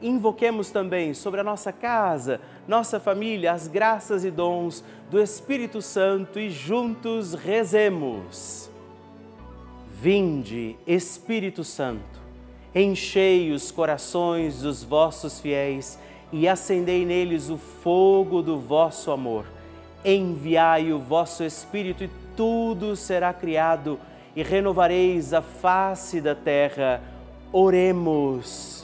invoquemos também sobre a nossa casa, nossa família, as graças e dons do Espírito Santo e juntos rezemos. Vinde, Espírito Santo, enchei os corações dos vossos fiéis e acendei neles o fogo do vosso amor. Enviai o vosso Espírito e tudo será criado e renovareis a face da terra. Oremos.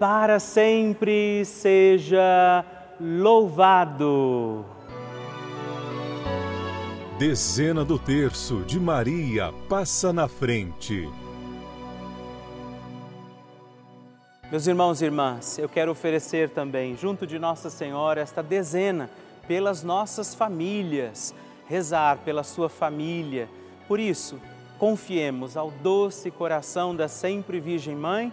para sempre seja louvado. Dezena do terço de Maria passa na frente. Meus irmãos e irmãs, eu quero oferecer também, junto de Nossa Senhora, esta dezena pelas nossas famílias, rezar pela sua família. Por isso, confiemos ao doce coração da sempre Virgem Mãe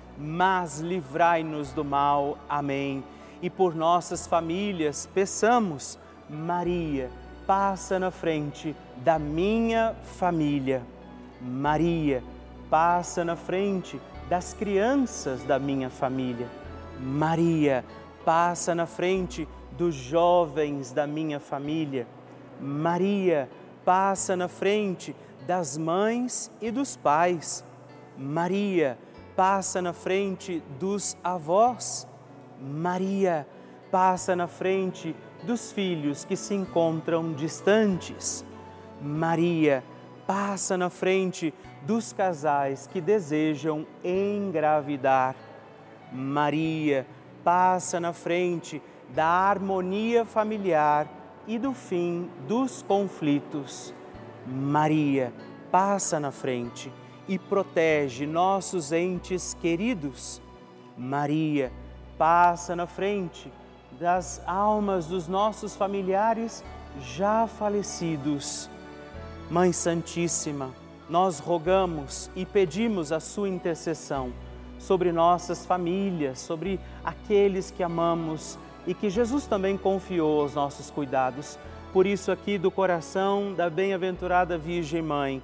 mas livrai-nos do mal. Amém. E por nossas famílias, peçamos, Maria, passa na frente da minha família. Maria, passa na frente das crianças da minha família. Maria, passa na frente dos jovens da minha família. Maria, passa na frente das mães e dos pais. Maria, passa na frente dos avós. Maria, passa na frente dos filhos que se encontram distantes. Maria, passa na frente dos casais que desejam engravidar. Maria, passa na frente da harmonia familiar e do fim dos conflitos. Maria, passa na frente e protege nossos entes queridos. Maria, passa na frente das almas dos nossos familiares já falecidos. Mãe Santíssima, nós rogamos e pedimos a sua intercessão sobre nossas famílias, sobre aqueles que amamos e que Jesus também confiou aos nossos cuidados. Por isso, aqui do coração da bem-aventurada Virgem Mãe,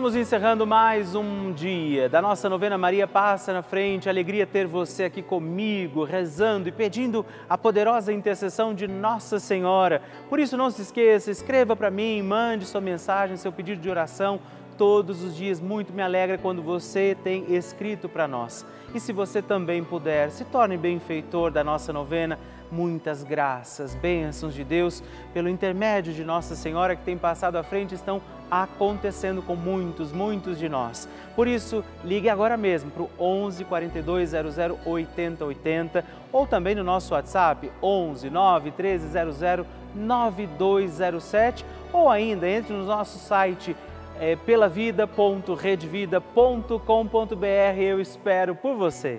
Estamos encerrando mais um dia da nossa novena Maria Passa na Frente. Alegria ter você aqui comigo, rezando e pedindo a poderosa intercessão de Nossa Senhora. Por isso, não se esqueça, escreva para mim, mande sua mensagem, seu pedido de oração todos os dias. Muito me alegra quando você tem escrito para nós. E se você também puder, se torne benfeitor da nossa novena muitas graças, bênçãos de Deus, pelo intermédio de Nossa Senhora que tem passado à frente, estão acontecendo com muitos, muitos de nós. Por isso, ligue agora mesmo para o 11 42 00 80 80 ou também no nosso WhatsApp 11 9 13 00 9207 ou ainda entre no nosso site é, pelavida.redvida.com.br. Eu espero por você.